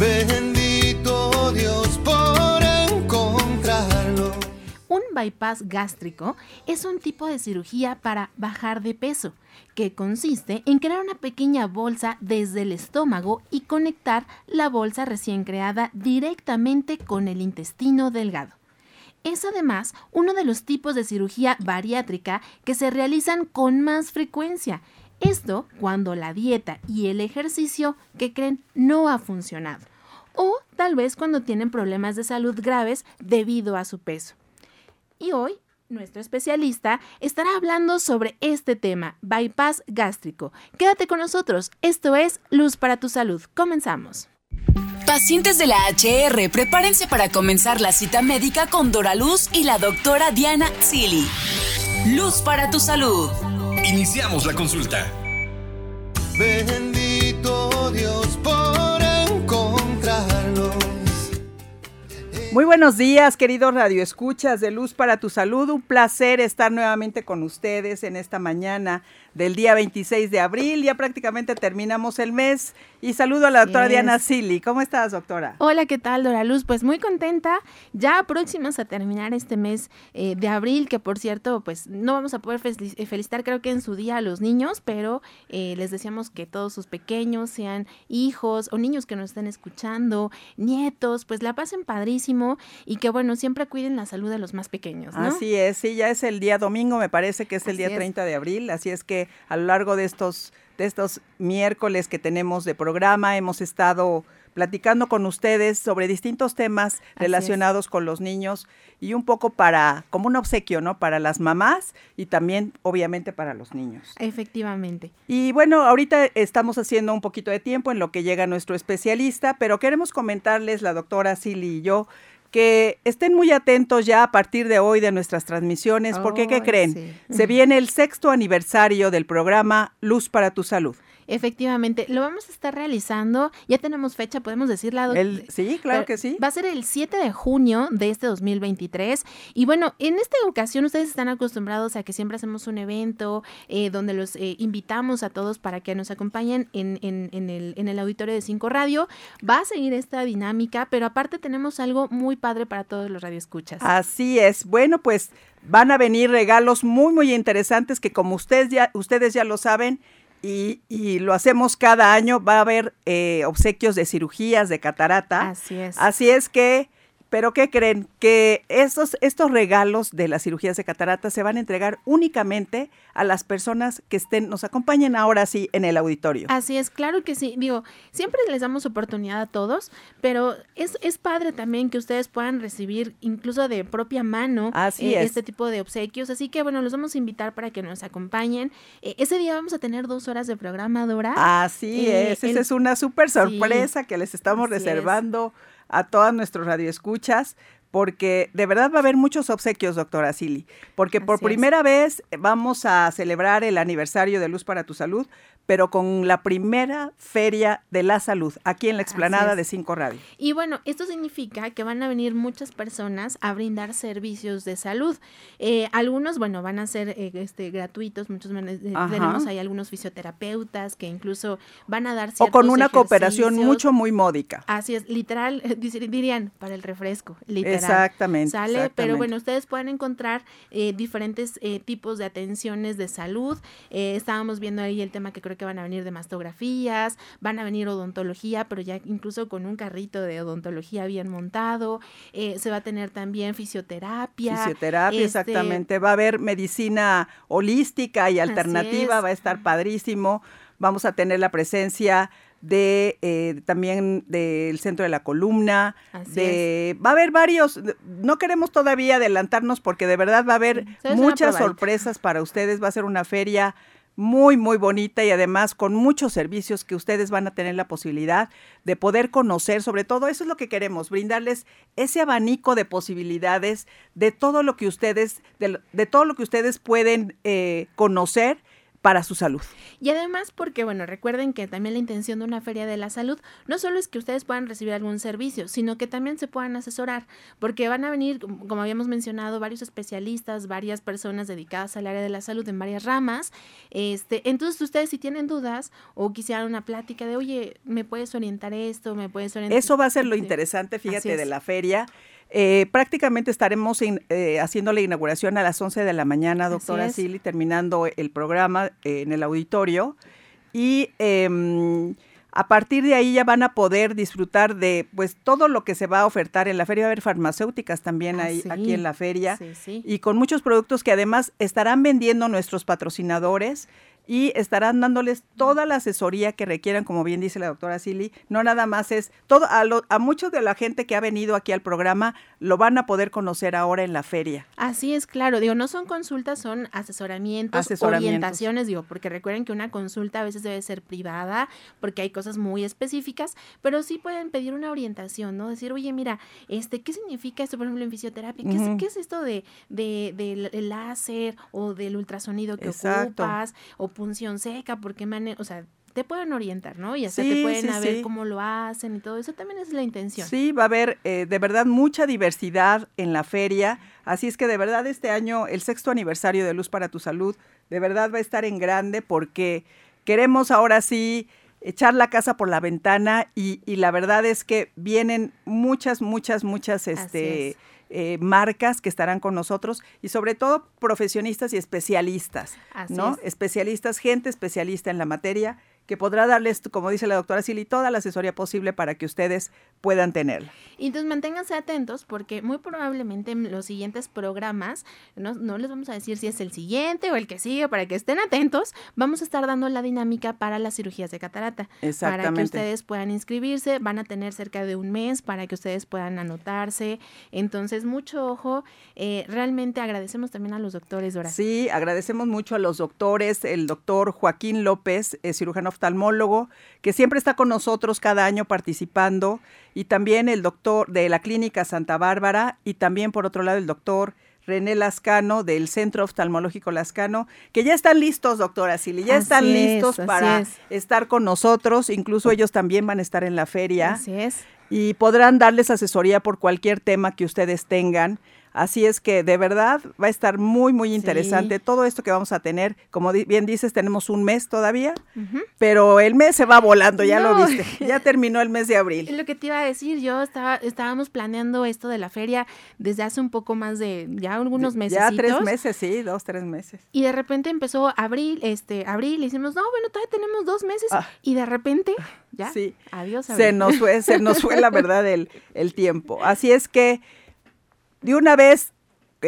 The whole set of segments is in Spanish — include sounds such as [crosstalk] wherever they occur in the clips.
Bendito Dios por encontrarlo. Un bypass gástrico es un tipo de cirugía para bajar de peso, que consiste en crear una pequeña bolsa desde el estómago y conectar la bolsa recién creada directamente con el intestino delgado. Es además uno de los tipos de cirugía bariátrica que se realizan con más frecuencia. Esto cuando la dieta y el ejercicio que creen no ha funcionado. O tal vez cuando tienen problemas de salud graves debido a su peso. Y hoy nuestro especialista estará hablando sobre este tema, bypass gástrico. Quédate con nosotros, esto es Luz para tu Salud. Comenzamos. Pacientes de la HR, prepárense para comenzar la cita médica con Dora Luz y la doctora Diana Zilli. Luz para tu salud. Iniciamos la consulta. Bendito Dios por Muy buenos días, queridos radioescuchas de Luz para tu Salud. Un placer estar nuevamente con ustedes en esta mañana del día 26 de abril. Ya prácticamente terminamos el mes. Y saludo a la doctora Yes. Diana Silly. ¿Cómo estás, doctora? Hola, ¿qué tal, Dora Luz? Pues muy contenta, ya próximas a terminar este mes eh, de abril, que por cierto, pues no vamos a poder eh, felicitar creo que en su día a los niños, pero eh, les deseamos que todos sus pequeños sean hijos o niños que nos estén escuchando, nietos, pues la pasen padrísimo y que bueno, siempre cuiden la salud de los más pequeños, ¿no? Así es, sí, ya es el día domingo, me parece que es el Así día es. 30 de abril, así es que a lo largo de estos, de estos miércoles que tenemos de programa hemos estado platicando con ustedes sobre distintos temas relacionados con los niños y un poco para, como un obsequio, ¿no? Para las mamás y también obviamente para los niños. Efectivamente. Y bueno, ahorita estamos haciendo un poquito de tiempo en lo que llega nuestro especialista, pero queremos comentarles, la doctora Silly y yo, que estén muy atentos ya a partir de hoy de nuestras transmisiones, porque ¿qué creen? sí. Se viene el sexto aniversario del programa Luz para tu Salud. Efectivamente, lo vamos a estar realizando, ya tenemos fecha, podemos decirla. El, sí, claro Pero que sí. Va a ser el 7 de junio de este 2023. Y bueno, en esta ocasión ustedes están acostumbrados a que siempre hacemos un evento eh, donde los eh, invitamos a todos para que nos acompañen en, en- en el, en el auditorio de Cinco Radio. Va a seguir esta dinámica, pero aparte tenemos algo muy padre para todos los radioescuchas. Así es. Bueno, pues van a venir regalos muy, muy interesantes que como ustedes ya, ustedes ya lo saben y, y lo hacemos cada año, va a haber eh, obsequios de cirugías de catarata. Así es. Así es que, pero ¿qué creen? Que estos, estos regalos de las cirugías de catarata se van a entregar únicamente a las personas que estén, nos acompañen ahora sí en el auditorio. Así es, claro que sí. Digo, siempre les damos oportunidad a todos, pero es, es padre también que ustedes puedan recibir incluso de propia mano Así eh, es. este tipo de obsequios. Así que bueno, los vamos a invitar para que nos acompañen. Eh, ese día vamos a tener dos horas de programa, Dora. Así Eh, es, el- esa es una súper sorpresa que les estamos es. A todas nuestros radioescuchas, porque de verdad va a haber muchos obsequios, doctora Silly, porque por es. primera vez vamos a celebrar el aniversario de Luz para tu Salud, pero con la primera feria de la salud aquí en la explanada de Cinco Radio. Y bueno, esto significa que van a venir muchas personas a brindar servicios de salud. Eh, algunos, bueno, van a ser eh, este, gratuitos, muchos eh, tenemos ahí algunos fisioterapeutas que incluso van a dar O con una cooperación mucho, muy módica. Así es, literal, [laughs] dirían, para el refresco, literal. Exactamente, Sale, pero bueno, ustedes pueden encontrar eh, diferentes eh, tipos de atenciones de salud. Estábamos viendo ahí el tema que creo que van a venir de mastografías, van a venir odontología, pero ya incluso con un carrito de odontología bien montado. Eh, se va a tener también fisioterapia. Fisioterapia, este, exactamente. Va a haber medicina holística y alternativa, es. va a estar padrísimo. Vamos a tener la presencia de eh, también del centro de la columna, Así de va a haber varios, no queremos todavía adelantarnos porque de verdad va a haber muchas sorpresas para ustedes, va a ser una feria muy, muy bonita y además con muchos servicios que ustedes van a tener la posibilidad de poder conocer. Sobre todo, eso es lo que queremos, brindarles ese abanico de posibilidades de todo lo que ustedes, de, de todo lo que ustedes pueden eh, conocer para su salud. Y además porque, bueno, recuerden que también la intención de una feria de la salud no solo es que ustedes puedan recibir algún servicio, sino que también se puedan asesorar, porque van a venir, como habíamos mencionado, varios especialistas, varias personas dedicadas al área de la salud en varias ramas. Este, entonces ustedes si tienen dudas o quisieran una plática de, oye, ¿me puedes orientar esto? ¿Me puedes orientar? Eso va a ser lo interesante, fíjate, de la feria. Eh, prácticamente estaremos in- eh, haciendo la inauguración a las 11 de la mañana, doctora. Silly, terminando el programa eh, en el auditorio. Y em, a partir de ahí ya van a poder disfrutar de pues todo lo que se va a ofertar en la feria. Va a haber farmacéuticas también Ah, ahí, sí. aquí en la feria. Sí, sí. Y con muchos productos que además estarán vendiendo nuestros patrocinadores y estarán dándoles toda la asesoría que requieran, como bien dice la doctora Silly. No nada más es todo, a, lo- a muchos de la gente que ha venido aquí al programa lo van a poder conocer ahora en la feria. Así es, claro. Digo, no son consultas, son asesoramientos, Asesoramientos. orientaciones, digo, porque recuerden que una consulta a veces debe ser privada, porque hay cosas muy específicas, pero sí pueden pedir una orientación, ¿no? Decir, oye, mira, este, ¿qué significa esto, por ejemplo, en fisioterapia? ¿Qué, es, qué es esto de, de, del el láser o del ultrasonido que Exacto. ocupas? O punción seca, porque mane o sea, te pueden orientar, ¿no? Y hasta Sí, te pueden sí, a ver sí. cómo lo hacen y todo eso también es la intención. Sí, va a haber eh, de verdad mucha diversidad en la feria. Así es que de verdad este año, el sexto aniversario de Luz para tu Salud, de verdad va a estar en grande porque queremos ahora sí echar la casa por la ventana y, y la verdad es que vienen muchas, muchas, muchas este, es. eh, marcas que estarán con nosotros y sobre todo profesionistas y especialistas, Así ¿no? es. Especialistas, gente especialista en la materia que podrá darles, como dice la doctora Silly, toda la asesoría posible para que ustedes puedan tenerla. Y entonces manténganse atentos porque muy probablemente en los siguientes programas, no, no les vamos a decir si es el siguiente o el que sigue, para que estén atentos, vamos a estar dando la dinámica para las cirugías de catarata. Para que Exactamente. ustedes puedan inscribirse, van a tener cerca de un mes para que ustedes puedan anotarse. Entonces, mucho ojo. Eh, realmente agradecemos también a los doctores, Dora. Sí, agradecemos mucho a los doctores, el doctor Joaquín López, eh, cirujano oftalmólogo, que siempre está con nosotros cada año participando, y también el doctor de la Clínica Santa Bárbara, y también por otro lado el doctor René Lascano del Centro Oftalmológico Lascano, que ya están listos, doctora Silly, ya Así están es, listos para es. estar con nosotros, incluso ellos también van a estar en la feria Así es. y podrán darles asesoría por cualquier tema que ustedes tengan. Así es que de verdad va a estar muy, muy interesante todo esto que vamos a tener. Como bien dices, tenemos un mes todavía, pero el mes se va volando, ya lo viste. Ya [laughs] terminó el mes de abril. Lo que te iba a decir, yo estaba, estábamos planeando esto de la feria desde hace un poco más de ya algunos meses. Ya tres meses, sí, dos, tres meses. Y de repente empezó abril, este, abril, y decimos, no, bueno, todavía tenemos dos meses. Ah. Y de repente, ya, Sí. adiós. Se abril. nos fue, se nos fue la verdad [laughs] el, el tiempo. Así es que de una vez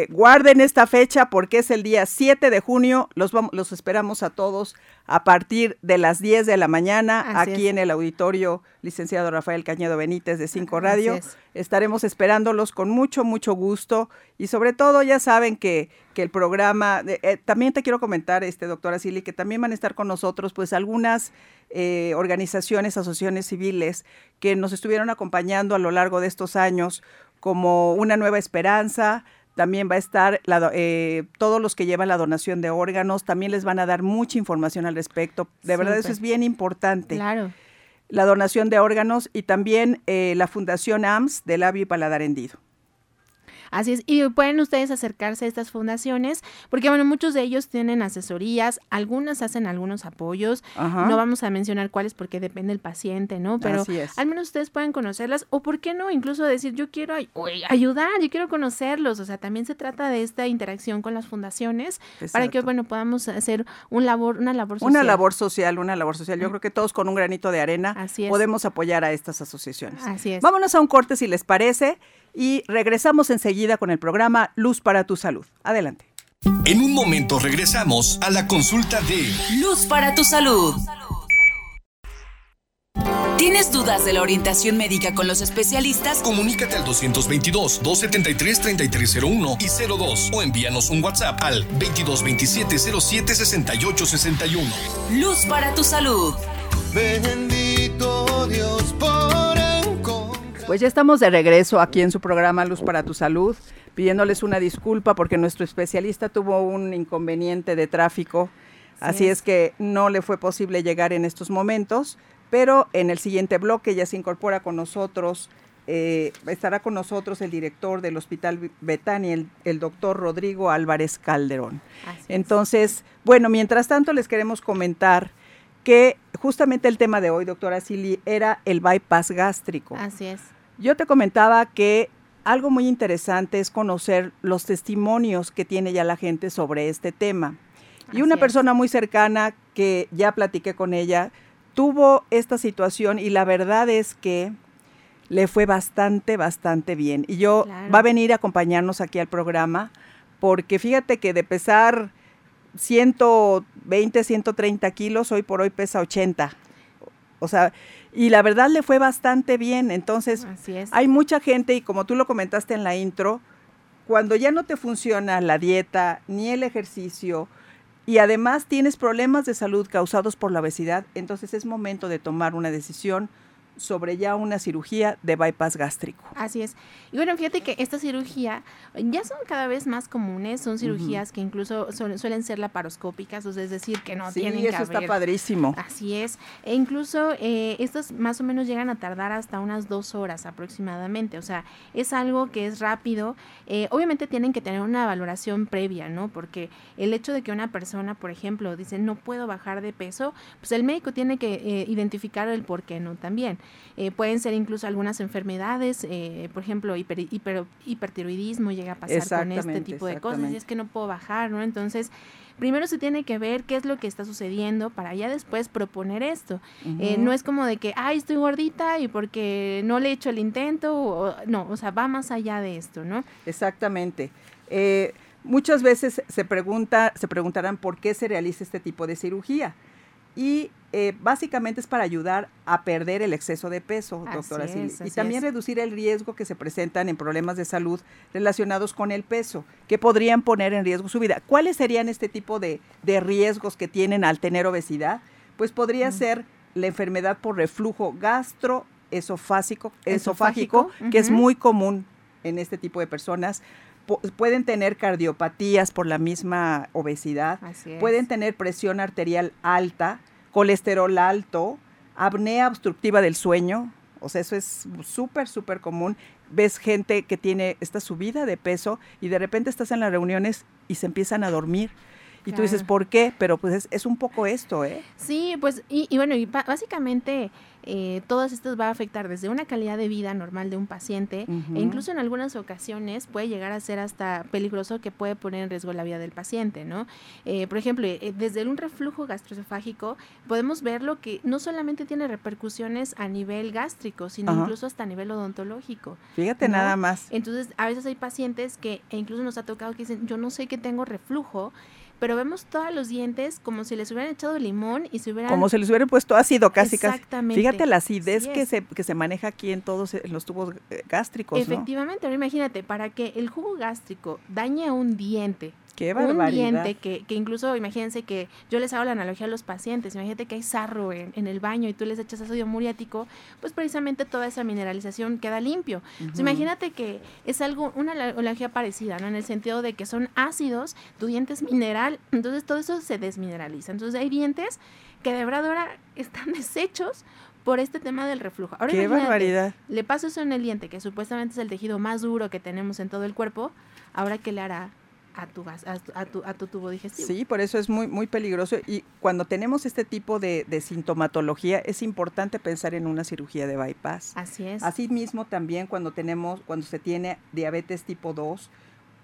guarden esta fecha porque es el día 7 de junio. Los, vamos, los esperamos a todos a partir de las 10 de la mañana Así aquí es. en el auditorio licenciado Rafael Cañedo Benítez de Cinco Radio. es. Estaremos esperándolos con mucho, mucho gusto y sobre todo ya saben que, que el programa, eh, eh, también te quiero comentar, este doctora Silly, que también van a estar con nosotros pues algunas eh, organizaciones, asociaciones civiles que nos estuvieron acompañando a lo largo de estos años como Una Nueva Esperanza, también va a estar la eh, todos los que llevan la donación de órganos, también les van a dar mucha información al respecto. De verdad eso es bien importante. Claro. La donación de órganos y también eh, la Fundación AMS de labio y paladar hendido. Así es, y pueden ustedes acercarse a estas fundaciones, porque bueno, muchos de ellos tienen asesorías, algunas hacen algunos apoyos, Ajá. no vamos a mencionar cuáles porque depende del paciente, ¿no? Pero Así es. al menos ustedes pueden conocerlas, o por qué no, incluso decir, yo quiero ay- ayudar, yo quiero conocerlos, o sea, también se trata de esta interacción con las fundaciones, para que, bueno, podamos hacer un labor, una labor social. Una labor social, una labor social. Yo creo que todos con un granito de arena Así podemos apoyar a estas asociaciones. Así es. Vámonos a un corte si les parece y regresamos enseguida con el programa Luz para tu Salud. Adelante. En un momento regresamos a la consulta de Luz para tu salud. ¿Tienes dudas de la orientación médica con los especialistas? Comunícate al 222-273-3301 y 02 o envíanos un WhatsApp al 2227-076861. Luz para tu salud. Bendito Dios por. Pues ya estamos de regreso aquí en su programa Luz para tu Salud, pidiéndoles una disculpa porque nuestro especialista tuvo un inconveniente de tráfico. Así es. que no le fue posible llegar en estos momentos, pero en el siguiente bloque ya se incorpora con nosotros, eh, estará con nosotros el director del Hospital Betania, el, el doctor Rodrigo Álvarez Calderón. Así es. Entonces, bueno, mientras tanto les queremos comentar que justamente el tema de hoy, doctora Silly, era el bypass gástrico. Así es. Yo te comentaba que algo muy interesante es conocer los testimonios que tiene ya la gente sobre este tema. Y una es. persona muy cercana que ya platiqué con ella tuvo esta situación y la verdad es que le fue bastante, bastante bien. Y yo Claro. va a venir a acompañarnos aquí al programa porque fíjate que de pesar 120, 130 kilos, hoy por hoy pesa 80. O sea, y la verdad le fue bastante bien. Entonces, Así es. hay mucha gente, y como tú lo comentaste en la intro, cuando ya no te funciona la dieta ni el ejercicio, y además tienes problemas de salud causados por la obesidad, entonces es momento de tomar una decisión sobre ya una cirugía de bypass gástrico. Así es. Y bueno, fíjate que esta cirugía ya son cada vez más comunes, son cirugías que incluso suelen, suelen ser laparoscópicas, o sea, es decir, que no sí, tienen que eso está padrísimo. Así es. E incluso eh, estas más o menos llegan a tardar hasta unas dos horas aproximadamente. O sea, es algo que es rápido. Eh, obviamente tienen que tener una valoración previa, ¿no? Porque el hecho de que una persona, por ejemplo, dice no puedo bajar de peso, pues el médico tiene que eh, identificar el por qué no también. Eh, pueden ser incluso algunas enfermedades, eh, por ejemplo, hiper, hiper- hipertiroidismo llega a pasar con este tipo de cosas. Y es que no puedo bajar, ¿no? Entonces, primero se tiene que ver qué es lo que está sucediendo para ya después proponer esto. Eh, no es como de que, ay, estoy gordita y porque no le he hecho el intento, o, no, o sea, va más allá de esto, ¿no? Exactamente. Eh, muchas veces se pregunta, se preguntarán por qué se realiza este tipo de cirugía. Y eh, básicamente es para ayudar a perder el exceso de peso, Así doctora es, Y también es. reducir el riesgo que se presentan en problemas de salud relacionados con el peso, que podrían poner en riesgo su vida. ¿Cuáles serían este tipo de, de riesgos que tienen al tener obesidad? Pues podría ser la enfermedad por reflujo gastroesofágico, esofágico, Esofágico, que es muy común en este tipo de personas. Pueden tener cardiopatías por la misma obesidad, pueden tener presión arterial alta, colesterol alto, apnea obstructiva del sueño, o sea, eso es súper, súper común. Ves gente que tiene esta subida de peso y de repente estás en las reuniones y se empiezan a dormir. Y tú dices. ¿por qué? Pero pues es, es un poco esto, ¿eh? Sí, pues, y, y bueno, y básicamente eh, todas estas va a afectar desde una calidad de vida normal de un paciente e incluso en algunas ocasiones puede llegar a ser hasta peligroso que puede poner en riesgo la vida del paciente, ¿no? Eh, por ejemplo, eh, desde un reflujo gastroesofágico podemos verlo que no solamente tiene repercusiones a nivel gástrico, sino incluso hasta a nivel odontológico. Fíjate ¿no? nada más. Entonces, a veces hay pacientes que e incluso nos ha tocado que dicen, yo no sé que tengo reflujo, pero vemos todos los dientes como si les hubieran echado limón y se hubieran... Como si les hubieran puesto ácido casi, casi. Exactamente. Fíjate la acidez que se, que se maneja aquí en todos en los tubos eh, gástricos, ¿no? Efectivamente, ahora imagínate, para que el jugo gástrico dañe a un diente, Qué un barbaridad. diente que, que incluso, imagínense que yo les hago la analogía a los pacientes, imagínate que hay sarro en, en el baño y tú les echas ácido muriático, pues precisamente toda esa mineralización queda limpio. Entonces, imagínate que es algo, una analogía parecida, ¿no? En el sentido de que son ácidos, tu diente es mineral, entonces todo eso se desmineraliza. Entonces hay dientes que de verdad ahora están [laughs] deshechos por este tema del reflujo. Ahora Qué barbaridad. le pasa eso en el diente, que supuestamente es el tejido más duro que tenemos en todo el cuerpo, ahora qué le hará a tu, gas- a tu, a tu, a tu tubo digestivo. Sí, por eso es muy, muy peligroso. Y cuando tenemos este tipo de, de sintomatología, es importante pensar en una cirugía de bypass. Así es. Asimismo, también cuando tenemos, cuando se tiene diabetes tipo 2,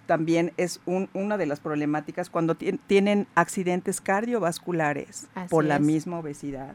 también es un- una de las problemáticas cuando tien- tienen accidentes cardiovasculares Así por la es. misma obesidad,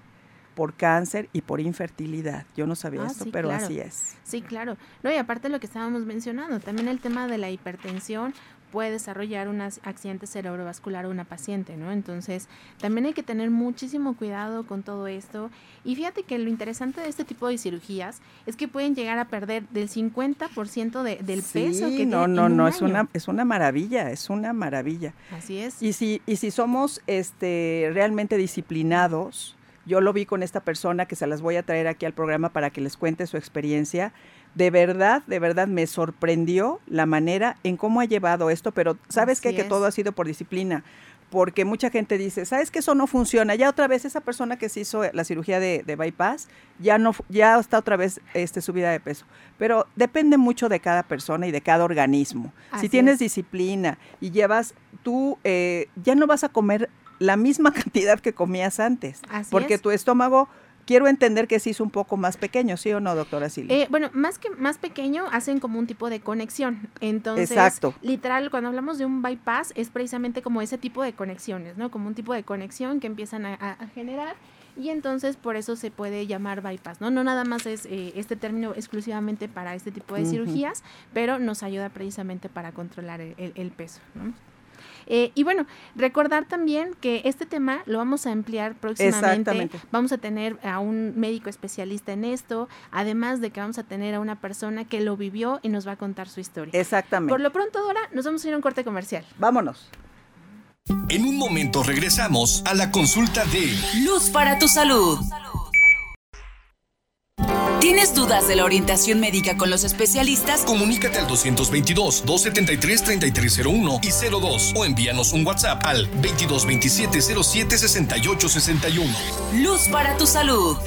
por cáncer y por infertilidad. Yo no sabía Ah, esto, sí, pero claro. así es. Sí, claro. No, y aparte lo que estábamos mencionando, también el tema de la hipertensión puede desarrollar un ac- accidente cerebrovascular a una paciente, ¿no? Entonces, también hay que tener muchísimo cuidado con todo esto. Y fíjate que lo interesante de este tipo de cirugías es que pueden llegar a perder del 50% de, del peso sí, que no, no, un no, es año. una, es una maravilla, es una maravilla. Así es. Y si, y si somos este, realmente disciplinados, yo lo vi con esta persona que se las voy a traer aquí al programa para que les cuente su experiencia. De verdad, de verdad me sorprendió la manera en cómo ha llevado esto, pero sabes que todo ha sido por disciplina, porque mucha gente dice, ¿sabes que eso no funciona? Ya otra vez esa persona que se hizo la cirugía de, de bypass ya no ya está otra vez este subida de peso. Pero depende mucho de cada persona y de cada organismo. Así si tienes es. disciplina y llevas tú eh, ya no vas a comer la misma [laughs] cantidad que comías antes, Así porque es. tu estómago quiero entender que se hizo un poco más pequeño, ¿sí o no, doctora Silvia? Eh, bueno, más que más pequeño, hacen como un tipo de conexión. Entonces, Exacto. literal, cuando hablamos de un bypass, es precisamente como ese tipo de conexiones, ¿no? Como un tipo de conexión que empiezan a, a- a generar. Y entonces por eso se puede llamar bypass, ¿no? No nada más es eh, este término exclusivamente para este tipo de cirugías, pero nos ayuda precisamente para controlar el, el- el peso, ¿no? Eh, y bueno, recordar también que este tema lo vamos a ampliar próximamente. Exactamente. Vamos a tener a un médico especialista en esto, además de que vamos a tener a una persona que lo vivió y nos va a contar su historia. Exactamente. Por lo pronto, Dora, nos vamos a ir a un corte comercial. Vámonos. En un momento regresamos a la consulta de Luz para tu salud. ¿Tienes dudas de la orientación médica con los especialistas? Comunícate al 222-273-3301 y 02 o envíanos un WhatsApp al 2227-076861. Luz para tu salud.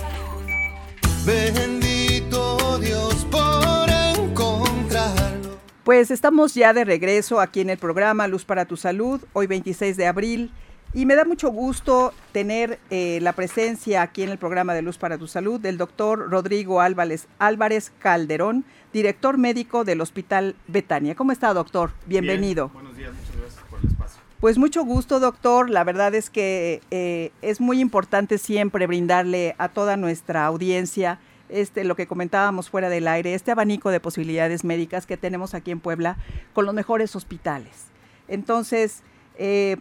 Bendito Dios por encontrarlo. Pues estamos ya de regreso aquí en el programa Luz para tu Salud, hoy 26 de abril, y me da mucho gusto tener eh, la presencia aquí en el programa de Luz para tu Salud del doctor Rodrigo Álvarez, Álvarez Calderón, director médico del Hospital Betania. ¿Cómo está, doctor? Bienvenido. Bien, buenos días, muchas gracias por el espacio. Pues mucho gusto, doctor. La verdad es que eh, es muy importante siempre brindarle a toda nuestra audiencia este, lo que comentábamos fuera del aire, este abanico de posibilidades médicas que tenemos aquí en Puebla con los mejores hospitales. Entonces, eh,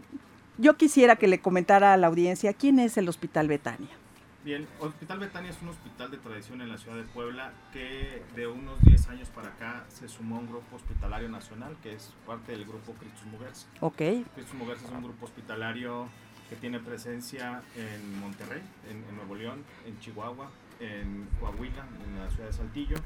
yo quisiera que le comentara a la audiencia quién es el Hospital Betania. Bien, Hospital Betania es un hospital de tradición en la ciudad de Puebla que de unos 10 años para acá se sumó a un grupo hospitalario nacional que es parte del grupo Christus Mujeres. Ok, Christus Mujeres es un grupo hospitalario que tiene presencia en Monterrey, en, en Nuevo León, en Chihuahua, en Coahuila, en la ciudad de Saltillo,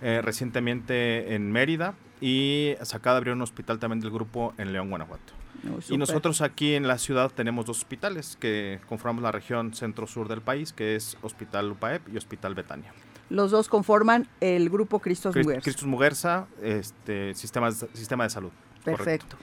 eh, recientemente en Mérida y se acaba de abrir un hospital también del grupo en León, Guanajuato. No, Y nosotros aquí en la ciudad tenemos dos hospitales que conformamos la región centro-sur del país, que es Hospital UPAEP y Hospital Betania. Los dos conforman el grupo Cristos Cris- Mujeres. Cristus Muguerza, este, sistemas, sistema de salud. Perfecto.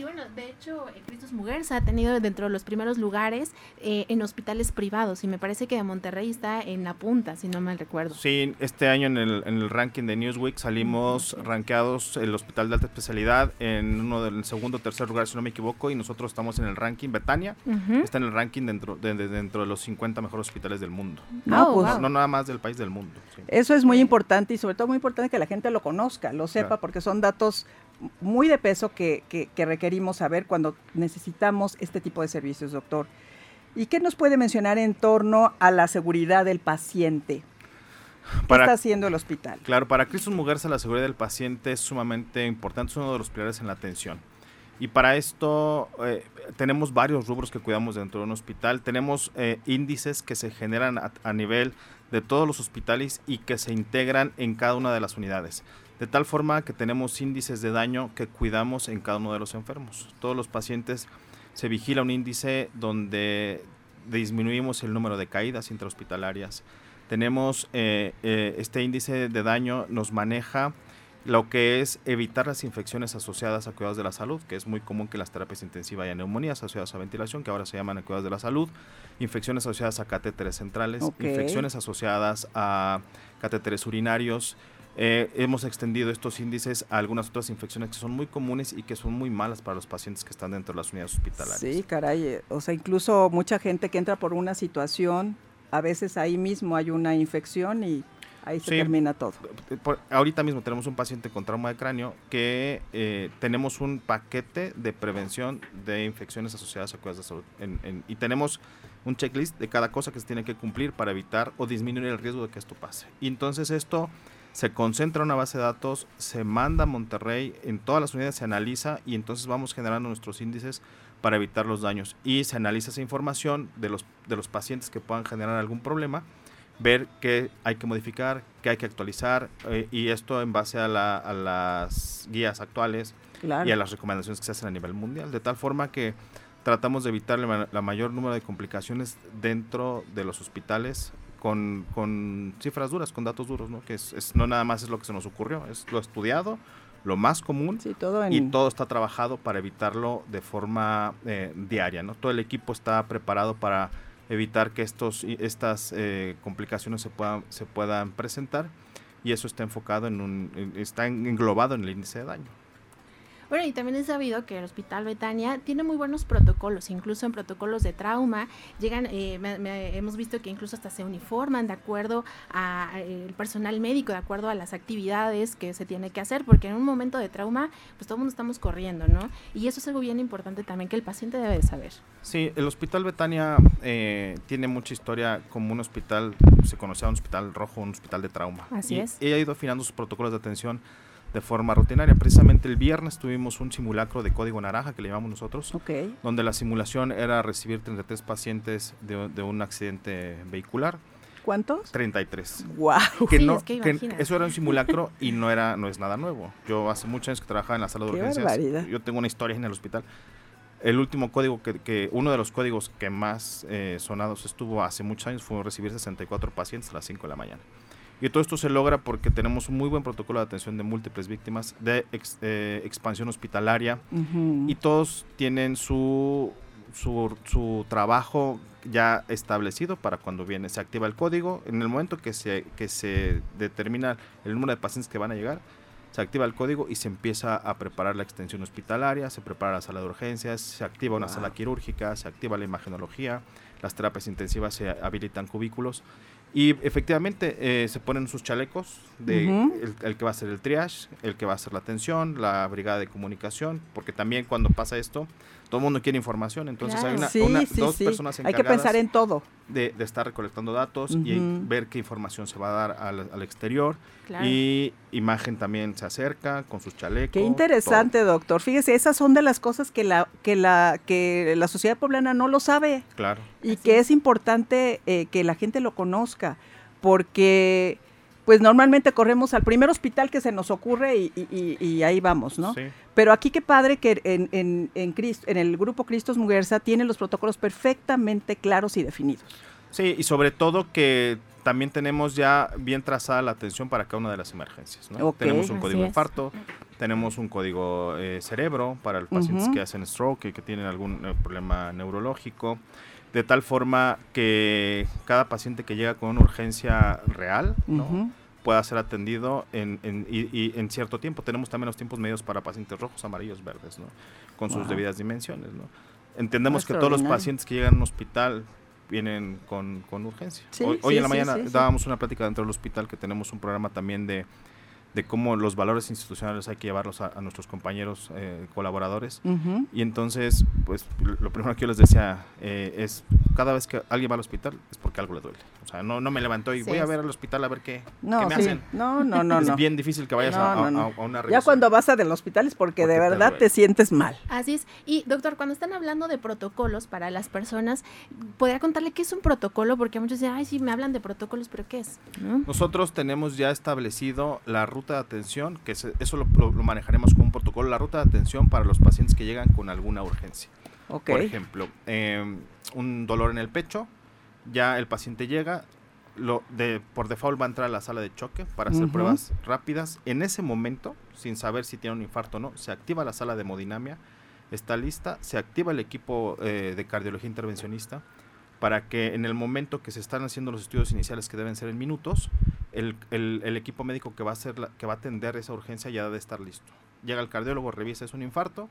Y bueno, de hecho, eh, Cristos Muguerza ha tenido dentro de los primeros lugares eh, en hospitales privados y me parece que de Monterrey está en la punta, si no mal recuerdo. Sí, este año en el, en el ranking de Newsweek salimos rankeados el hospital de alta especialidad en uno del segundo o tercer lugar, si no me equivoco, y nosotros estamos en el ranking Betania. Está en el ranking dentro de, de- dentro de los 50 mejores hospitales del mundo. No, Oh, pues, wow. No nada más del país, del mundo. sí. Eso es muy importante y sobre todo muy importante que la gente lo conozca, lo sepa, Claro. porque son datos muy de peso que, que- que requerimos saber cuando necesitamos este tipo de servicios, doctor. ¿Y qué nos puede mencionar en torno a la seguridad del paciente? ¿Qué Para- está haciendo el hospital? Claro, para Cristus Muguerza la seguridad del paciente es sumamente importante, es uno de los pilares en la atención. Y para esto eh, tenemos varios rubros que cuidamos dentro de un hospital. Tenemos eh, índices que se generan a, a nivel de todos los hospitales y que se integran en cada una de las unidades. De tal forma que tenemos índices de daño que cuidamos en cada uno de los enfermos. Todos los pacientes se vigila un índice donde disminuimos el número de caídas intrahospitalarias. Tenemos eh, eh, este índice de daño, nos maneja lo que es evitar las infecciones asociadas a cuidados de la salud, que es muy común que las terapias intensivas haya neumonías asociadas a ventilación, que ahora se llaman cuidados de la salud, infecciones asociadas a catéteres centrales, infecciones asociadas a catéteres urinarios. Eh, hemos extendido estos índices a algunas otras infecciones que son muy comunes y que son muy malas para los pacientes que están dentro de las unidades hospitalarias. Sí, caray. eh, O sea, incluso mucha gente que entra por una situación, a veces ahí mismo hay una infección y ahí se Sí. termina todo. Por- ahorita mismo tenemos un paciente con trauma de cráneo que eh, tenemos un paquete de prevención de infecciones asociadas a cuidados de salud. En- en- y tenemos un checklist de cada cosa que se tiene que cumplir para evitar o disminuir el riesgo de que esto pase. Y entonces esto se concentra en una base de datos, se manda a Monterrey, en todas las unidades se analiza y entonces vamos generando nuestros índices para evitar los daños. Y se analiza esa información de los, de los pacientes que puedan generar algún problema ver qué hay que modificar, qué hay que actualizar, eh, y esto en base a, la- a las guías actuales Claro. y a las recomendaciones que se hacen a nivel mundial, de tal forma que tratamos de evitar la, la mayor número de complicaciones dentro de los hospitales con, con cifras duras, con datos duros, ¿no? Que es, es- no nada más es lo que se nos ocurrió, es lo estudiado, lo más común Sí, todo en... y todo está trabajado para evitarlo de forma eh, diaria, ¿no? Todo el equipo está preparado para evitar que estos estas eh, complicaciones se puedan se puedan presentar y eso está enfocado en un está en- englobado en el índice de daño. Bueno, y también es sabido que el Hospital Betania tiene muy buenos protocolos, incluso en protocolos de trauma. Llegan, eh, me- me- hemos visto que incluso hasta se uniforman de acuerdo a, a el personal médico, de acuerdo a las actividades que se tiene que hacer, porque en un momento de trauma, pues todo el mundo estamos corriendo, ¿no? Y eso es algo bien importante también que el paciente debe de saber. Sí, el Hospital Betania eh, tiene mucha historia como un hospital, se conocía un hospital rojo, un hospital de trauma. Así y, es. y ha ido afinando sus protocolos de atención de forma rutinaria. Precisamente el viernes tuvimos un simulacro de código naranja que le llamamos nosotros, Ok. donde la simulación era recibir 33 pacientes de, de un accidente vehicular, ¿Cuántos? 33. ¡Wow! Que Sí, no, es que que eso era un simulacro [laughs] y no era no es nada nuevo. Yo hace muchos años que trabajaba en la sala de Qué urgencias. barbaridad. Yo tengo una historia en el hospital. El último código que, que uno de los códigos que más eh, sonados estuvo hace muchos años fue recibir 64 pacientes a las 5 de la mañana. Y todo esto se logra porque tenemos un muy buen protocolo de atención de múltiples víctimas, de ex- eh, expansión hospitalaria, y todos tienen su, su, su trabajo ya establecido para cuando viene, se activa el código, en el momento que se, que se determina el número de pacientes que van a llegar, se activa el código y se empieza a preparar la extensión hospitalaria, se prepara la sala de urgencias, se activa una Wow. sala quirúrgica, se activa la imagenología, las terapias intensivas se habilitan cubículos y efectivamente eh, se ponen sus chalecos de el, el que va a hacer el triage, el que va a hacer la atención, la brigada de comunicación, porque también cuando pasa esto, todo el mundo quiere información, entonces hay una, sí, una- sí, dos sí. personas Hay que encargadas pensar en todo. de, de estar recolectando datos y ver qué información se va a dar al, al exterior Claro. y imagen también se acerca con sus chalecos. Qué interesante, doctor. Fíjese, esas son de las cosas que la que la que la sociedad poblana no lo sabe claro. y Así que es. es importante eh, que la gente lo conozca, porque pues normalmente corremos al primer hospital que se nos ocurre y, y- y- y ahí vamos, ¿no? Sí. Pero aquí qué padre que en, en, en, en el grupo Cristos Muguerza tienen los protocolos perfectamente claros y definidos. Sí, y sobre todo que también tenemos ya bien trazada la atención para cada una de las emergencias. ¿no? Tenemos un código es. infarto, tenemos un código eh, cerebro para los pacientes que hacen stroke y que tienen algún eh, problema neurológico, de tal forma que cada paciente que llega con una urgencia real ¿no? Pueda ser atendido en, en- y, y en cierto tiempo. Tenemos también los tiempos medios para pacientes rojos, amarillos, verdes, ¿no? con sus debidas dimensiones. ¿no? Entendemos que todos los pacientes que llegan a un hospital vienen con, con urgencia. Sí, hoy en la sí, mañana dábamos una plática dentro del hospital que tenemos un programa también de, de cómo los valores institucionales hay que llevarlos a, a nuestros compañeros eh, colaboradores. Ujú. Y entonces, pues lo lo primero que yo les decía eh, es, cada vez que alguien va al hospital es porque algo le duele. O sea, no, no me levanto y Sí voy a ver al hospital a ver qué, No, qué me sí. hacen. no, no, no, es no. bien difícil que vayas No, a, a- no, no. a una Ya cuando vas a del hospital es porque, de Porque verdad te sientes mal. Así es. Y doctor, cuando están hablando de protocolos para las personas, ¿podría contarle qué es un protocolo? Porque muchos dicen, ay, sí, me hablan de protocolos, pero ¿qué es? ¿No? Nosotros tenemos ya establecido la ruta de atención, que se- eso lo, lo- lo manejaremos como un protocolo, la ruta de atención para los pacientes que llegan con alguna urgencia. Ok. Por ejemplo, eh, un dolor en el pecho, ya el paciente llega, lo de, por default va a entrar a la sala de choque para hacer pruebas rápidas. En ese momento, sin saber si tiene un infarto o no, se activa la sala de hemodinamia, está lista, se activa el equipo eh, de cardiología intervencionista para que en el momento que se están haciendo los estudios iniciales que deben ser en minutos, el, el- el equipo médico que va, a hacer la- que va a atender esa urgencia ya debe estar listo. Llega el cardiólogo, revisa, es un infarto,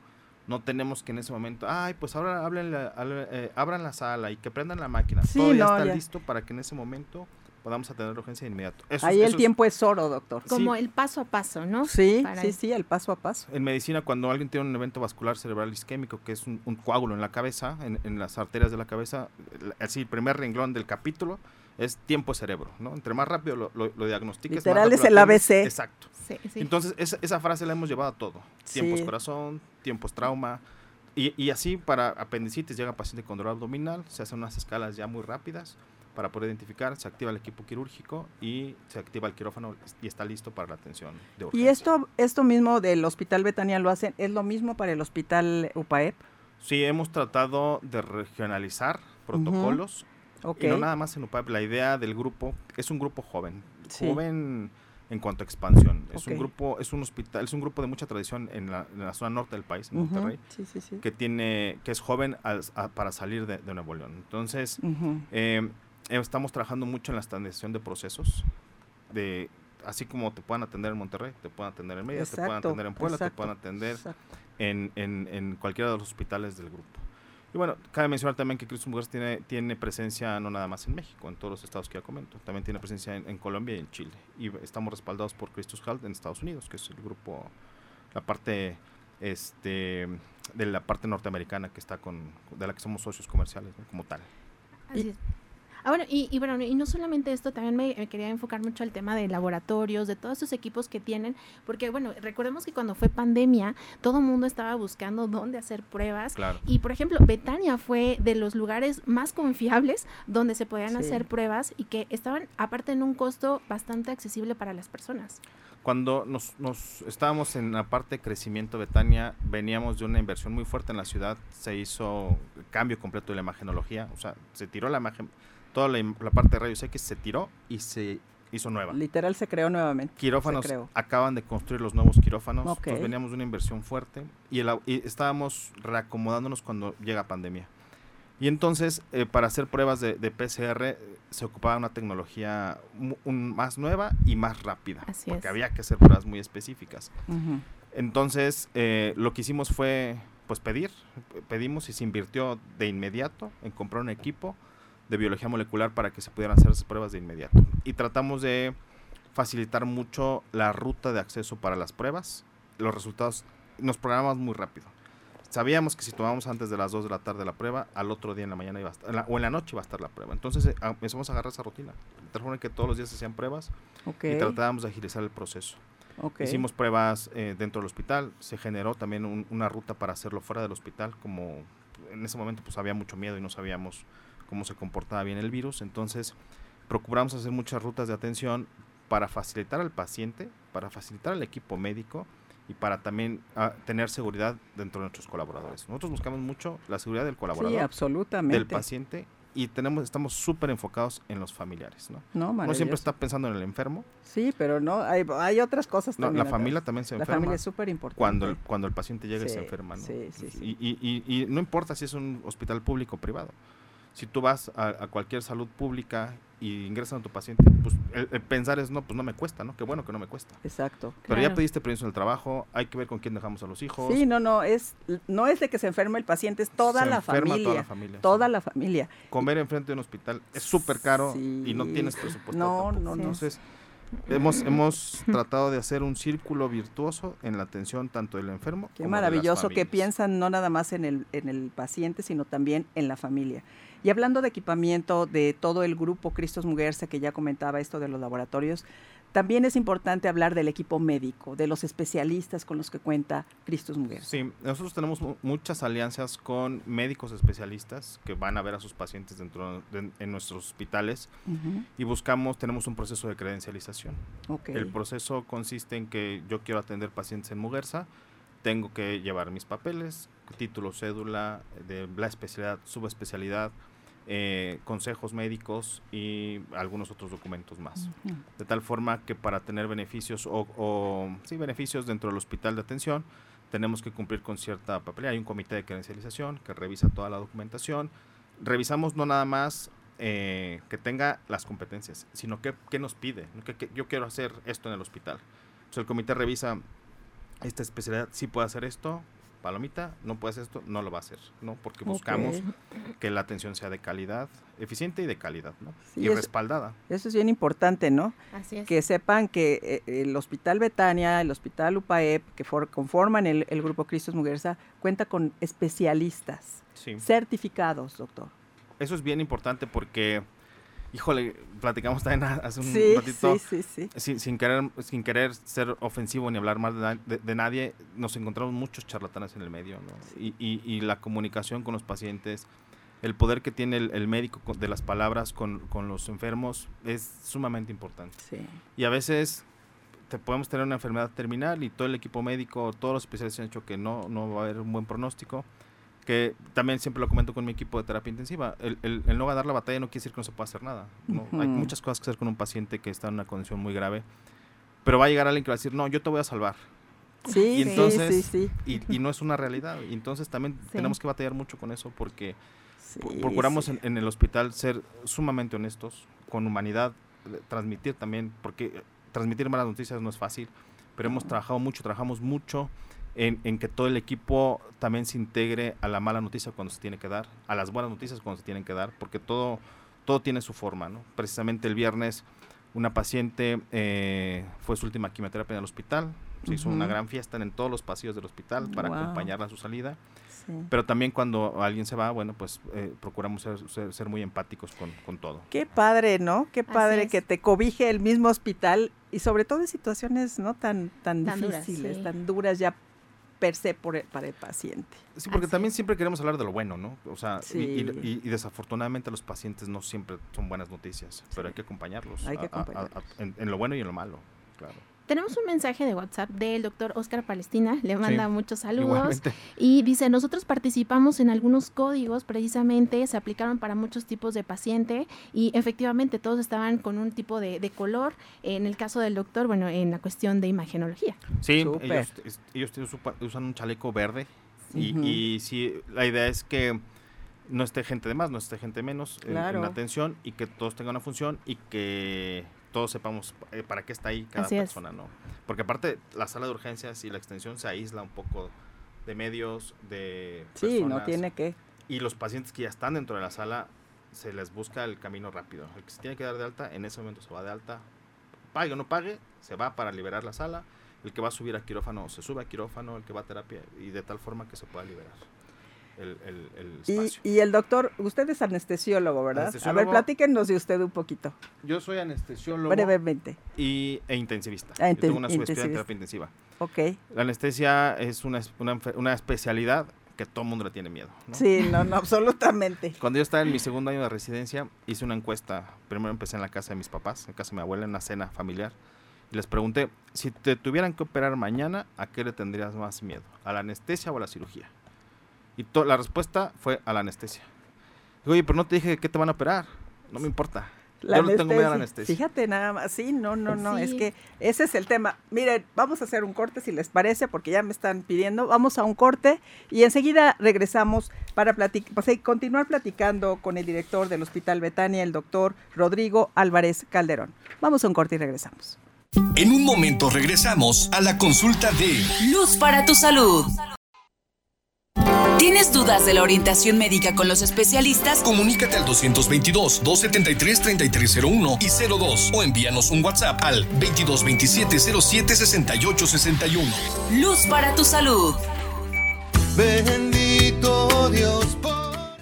no tenemos que en ese momento, ay, pues ahora hablen la- eh, abran la sala y que prendan la máquina. Sí, Todo ya está ya. listo para que en ese momento podamos atender la urgencia de inmediato. Eso Ahí eso el es- tiempo es oro, doctor. Como Sí. el paso a paso, ¿no? Sí, Para- sí, sí, el paso a paso. En medicina, cuando alguien tiene un evento vascular cerebral isquémico, que es un, un coágulo en la cabeza, en, en las arterias de la cabeza, el- así el primer renglón del capítulo es tiempo cerebro, ¿no? Entre más rápido lo, lo, lo diagnostiques, más Literal es el. ABC. Exacto. Sí, sí. Entonces, esa, esa frase la hemos llevado a todo. Tiempos Sí. corazón, tiempos trauma. Y, y así para apendicitis llega paciente con dolor abdominal, se hacen unas escalas ya muy rápidas para poder identificar, se activa el equipo quirúrgico y se activa el quirófano y está listo para la atención de urgencia. Y esto, esto mismo del Hospital Betania lo hacen, ¿es lo mismo para el Hospital UPAEP? Sí, hemos tratado de regionalizar protocolos Ok. y no nada más en UPAEP. La idea del grupo es un grupo joven, Sí. joven en cuanto a expansión. Es un grupo, es un hospital, es un grupo de mucha tradición en la, en la zona norte del país, en Monterrey, Sí, sí, sí. que tiene, que es joven a- para salir de, de Nuevo León. Entonces, eh, estamos trabajando mucho en la standardización de procesos, de así como te puedan atender en Monterrey, te pueden atender en Mérida, te pueden atender en Puebla, te pueden atender en, en- en cualquiera de los hospitales del grupo. Y bueno, cabe mencionar también que Cristo Mujeres tiene, tiene presencia no nada más en México, en todos los estados que ya comento, también tiene presencia en, en Colombia y en Chile. Y estamos respaldados por Christus Health en Estados Unidos, que es el grupo, la parte este de la parte norteamericana que está con, de la que somos socios comerciales ¿no? como tal. Así es. Ah, bueno, y, y bueno, y no solamente esto, también me, me quería enfocar mucho al tema de laboratorios, de todos esos equipos que tienen, porque bueno, recordemos que cuando fue pandemia, todo el mundo estaba buscando dónde hacer pruebas. Claro. Y por ejemplo, Betania fue de los lugares más confiables donde se podían Sí. hacer pruebas y que estaban aparte en un costo bastante accesible para las personas. Cuando nos, nos estábamos en la parte de crecimiento Betania, veníamos de una inversión muy fuerte en la ciudad, se hizo cambio completo de la imagenología, o sea, se tiró la imagen, toda la, parte de rayos X se tiró y se hizo nueva. Literal se creó nuevamente. Quirófanos, creó. acaban de construir los nuevos quirófanos, Ok. entonces veníamos de una inversión fuerte y, el y estábamos reacomodándonos cuando llega pandemia. Y entonces, eh, para hacer pruebas de, de PCR, eh, se ocupaba una tecnología un- más nueva y más rápida, Así porque es. había que hacer pruebas muy específicas. Entonces, eh, lo que hicimos fue, pues, pedir, pedimos y se invirtió de inmediato en comprar un equipo de biología molecular para que se pudieran hacer esas pruebas de inmediato. Y tratamos de facilitar mucho la ruta de acceso para las pruebas. Los resultados, nos programamos muy rápido. Sabíamos que si tomamos antes de las 2 de la tarde la prueba, al otro día en la mañana iba a estar, en la- o en la noche iba a estar la prueba. Entonces eh, empezamos a agarrar esa rutina. Forma que todos los días se hacían pruebas y tratábamos de agilizar el proceso. ok. Hicimos pruebas eh, dentro del hospital, se generó también un- una ruta para hacerlo fuera del hospital, como en ese momento pues había mucho miedo y no sabíamos cómo se comportaba bien el virus, entonces procuramos hacer muchas rutas de atención para facilitar al paciente, para facilitar al equipo médico y para también ah, tener seguridad dentro de nuestros colaboradores. Nosotros buscamos mucho la seguridad del Sí, colaborador, absolutamente. del paciente y tenemos estamos súper enfocados en los familiares, ¿no? No, Uno siempre está pensando en el enfermo, Sí, pero no, hay, hay otras cosas no, también. la atrás. familia también se La enferma. familia es súper importante. cuando el, cuando el paciente llega y se Sí, enferma. ¿no? sí, sí, sí. Y, y- y- y no importa si es un hospital público o privado. Si tú vas a, a cualquier salud pública y ingresan a tu paciente, pues el, el pensar es, no, pues no me cuesta, ¿no? Qué bueno que no me cuesta. Exacto. Pero ya pediste permiso en el trabajo, hay que ver con quién dejamos a los hijos. Sí, no, no, es, no es de que se enferme el paciente, es toda Se la enferma familia. toda la familia, Toda sí. la familia. Comer enfrente de un hospital es súper caro y no tienes presupuesto. No, tampoco. no, no. Entonces, hemos, hemos tratado de hacer un círculo virtuoso en la atención tanto del enfermo Qué como de las maravilloso que piensan no nada más en el, en el paciente, sino también en la familia. Y hablando de equipamiento de todo el grupo Cristos Muguerza, que ya comentaba esto de los laboratorios, también es importante hablar del equipo médico, de los especialistas con los que cuenta Cristos Muguerza. Sí, nosotros tenemos mu- muchas alianzas con médicos especialistas que van a ver a sus pacientes dentro de en nuestros hospitales y buscamos, tenemos un proceso de credencialización. El proceso consiste en que yo quiero atender pacientes en Muguerza, tengo que llevar mis papeles, título, cédula de la especialidad, subespecialidad, eh, consejos médicos y algunos otros documentos más de tal forma que para tener beneficios o, o, sí, beneficios dentro del hospital de atención tenemos que cumplir con cierta papelera. Hay un comité de credencialización que revisa toda la documentación. Revisamos no nada más eh, que tenga las competencias, sino que, qué nos pide. Que, que yo quiero hacer esto en el hospital. Entonces el comité revisa esta especialidad, si puede hacer esto, palomita, no puede hacer esto, no lo va a hacer, ¿no? Porque buscamos que la atención sea de calidad, eficiente y de calidad, ¿no? Sí, y es- respaldada. Eso es bien importante, ¿no? Así es. que sepan que eh, el Hospital Betania, el Hospital UPAEP, que for- conforman el, el Grupo Cristos Muguerza, cuenta con especialistas Sí. certificados, doctor. Eso es bien importante porque, híjole, platicamos también [laughs] hace un Sí, ratito, sí, sí, sí. sin, sin querer, sin querer ser ofensivo ni hablar mal de, na- de- de nadie, nos encontramos muchos charlatanes en el medio, ¿no? Y, y- y la comunicación con los pacientes, el poder que tiene el, el médico de las palabras con, con los enfermos es sumamente importante. sí. Y a veces te podemos tener una enfermedad terminal y todo el equipo médico, todos los especialistas han dicho que no, no va a haber un buen pronóstico. Que también siempre lo comento con mi equipo de terapia intensiva. El, el- el no ganar la batalla no quiere decir que no se pueda hacer nada. ¿no? Hay Ujú. muchas cosas que hacer con un paciente que está en una condición muy grave, pero va a llegar alguien que va a decir, no, yo te voy a salvar. Sí, Y sí, entonces- sí, sí. Y, y no es una realidad. Y entonces también Sí. tenemos que batallar mucho con eso porque sí, Pro- procuramos sí. en, en el hospital ser sumamente honestos, con humanidad, eh, transmitir también, porque eh, transmitir malas noticias no es fácil, pero hemos trabajado mucho, trabajamos mucho en, en que todo el equipo también se integre a la mala noticia cuando se tiene que dar, a las buenas noticias cuando se tienen que dar, porque todo, todo tiene su forma, ¿no? Precisamente el viernes una paciente eh, fue su última quimioterapia en el hospital, se hizo una gran fiesta en todos los pasillos del hospital para acompañarla a su salida. Sí. Pero también cuando alguien se va, bueno, pues eh, procuramos ser, ser- ser muy empáticos con, con todo. Qué padre, ¿no? Qué padre es. que te cobije el mismo hospital y sobre todo en situaciones no tan tan, Tan duras, difíciles, sí. tan duras ya per se por el- para el paciente. Sí, porque Así también siempre queremos hablar de lo bueno, ¿no? O sea, y- y, Sí. y- y desafortunadamente los pacientes no siempre son buenas noticias, pero hay que acompañarlos, Hay que a- a- a- acompañarlos. a- en, en lo bueno y en lo malo, claro. Tenemos un mensaje de WhatsApp del doctor Oscar Palestina, le manda muchos saludos Igualmente. y dice, nosotros participamos en algunos códigos precisamente, se aplicaron para muchos tipos de paciente y efectivamente todos estaban con un tipo de, de color, en el caso del doctor, bueno, en la cuestión de imagenología. Sí, Súper. ellos, ellos usan un chaleco verde y, Ujú. y sí, la idea es que no esté gente de más, no esté gente menos en- en, la atención y que todos tengan una función y que todos sepamos eh, para qué está ahí cada Así es. persona, ¿no? Porque aparte la sala de urgencias y la extensión se aísla un poco de medios, de Sí, no tiene que. y los pacientes que ya están dentro de la sala se les busca el camino rápido. El que se tiene que dar de alta, en ese momento se va de alta. Pague o no pague, se va para liberar la sala. El que va a subir a quirófano se sube a quirófano, el que va a terapia y de tal forma que se pueda liberar el, el- el Y, espacio. y el doctor, usted es anestesiólogo, ¿verdad? A ver, platíquenos de usted un poquito, Yo soy anestesiólogo brevemente. y, e intensivista. Ah, Yo tengo una subespecialidad en terapia intensiva. Ok. La anestesia es una, una, una especialidad que todo el mundo le tiene miedo. ¿no? Sí, no, no, absolutamente. [laughs] Cuando yo estaba en mi segundo año de residencia, hice una encuesta. Primero empecé en la casa de mis papás, en casa de mi abuela, en una cena familiar. Y les pregunté, si te tuvieran que operar mañana, ¿a qué le tendrías más miedo? ¿A la anestesia o a la cirugía? Y la respuesta fue a la anestesia. Digo, oye, pero no te dije que te van a operar. No me importa. La yo no tengo miedo a la anestesia. Fíjate nada más, sí, no, no, no, es que ese es el tema. Miren, vamos a hacer un corte si les parece, porque ya me están pidiendo. Vamos a un corte y enseguida regresamos para platic- pues, continuar platicando con el director del Hospital Betania, el doctor Rodrigo Álvarez Calderón. Vamos a un corte y regresamos. En un momento regresamos a la consulta de Luz para tu salud. ¿Tienes dudas de la orientación médica con los especialistas? Comunícate al 222-273-3301 y 02 o envíanos un WhatsApp al 2227-076861. Luz para tu salud. Bendito Dios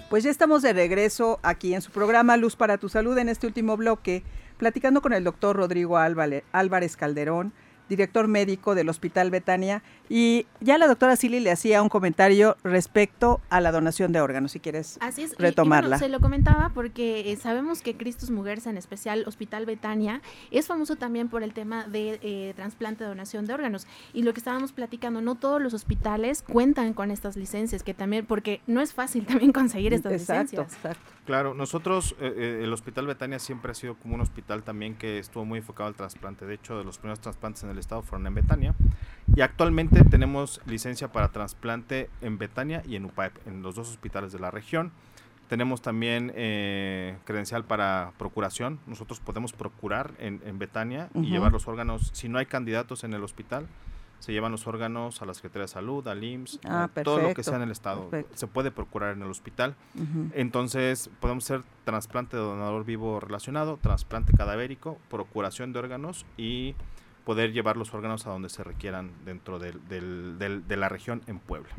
Pues ya estamos de regreso aquí en su programa Luz para tu Salud en este último bloque, platicando con el doctor Rodrigo Álvarez Calderón, director médico del Hospital Betania. Y ya la doctora Silly le hacía un comentario respecto a la donación de órganos, si quieres Así es. y- y retomarla. bueno, se lo comentaba porque eh, sabemos que Cristus Mujeres, en especial Hospital Betania, es famoso también por el tema de eh, trasplante de donación de órganos. Y lo que estábamos platicando, no todos los hospitales cuentan con estas licencias, que también, porque no es fácil [laughs] también conseguir estas exacto, licencias. exacto. Claro, nosotros, eh, eh, el Hospital Betania siempre ha sido como un hospital también que estuvo muy enfocado al trasplante. De hecho, de los primeros trasplantes en el estado fueron en Betania. Y actualmente tenemos licencia para trasplante en Betania y en UPAEP, en los dos hospitales de la región. Tenemos también eh, credencial para procuración. Nosotros podemos procurar en, en Betania y llevar los órganos. Si no hay candidatos en el hospital, se llevan los órganos a la Secretaría de Salud, al IMSS, Ah, a todo lo que sea en el estado. perfecto. Se puede procurar en el hospital. Entonces, podemos hacer trasplante de donador vivo relacionado, trasplante cadavérico, procuración de órganos y poder llevar los órganos a donde se requieran dentro del- del- del- de la región en Puebla.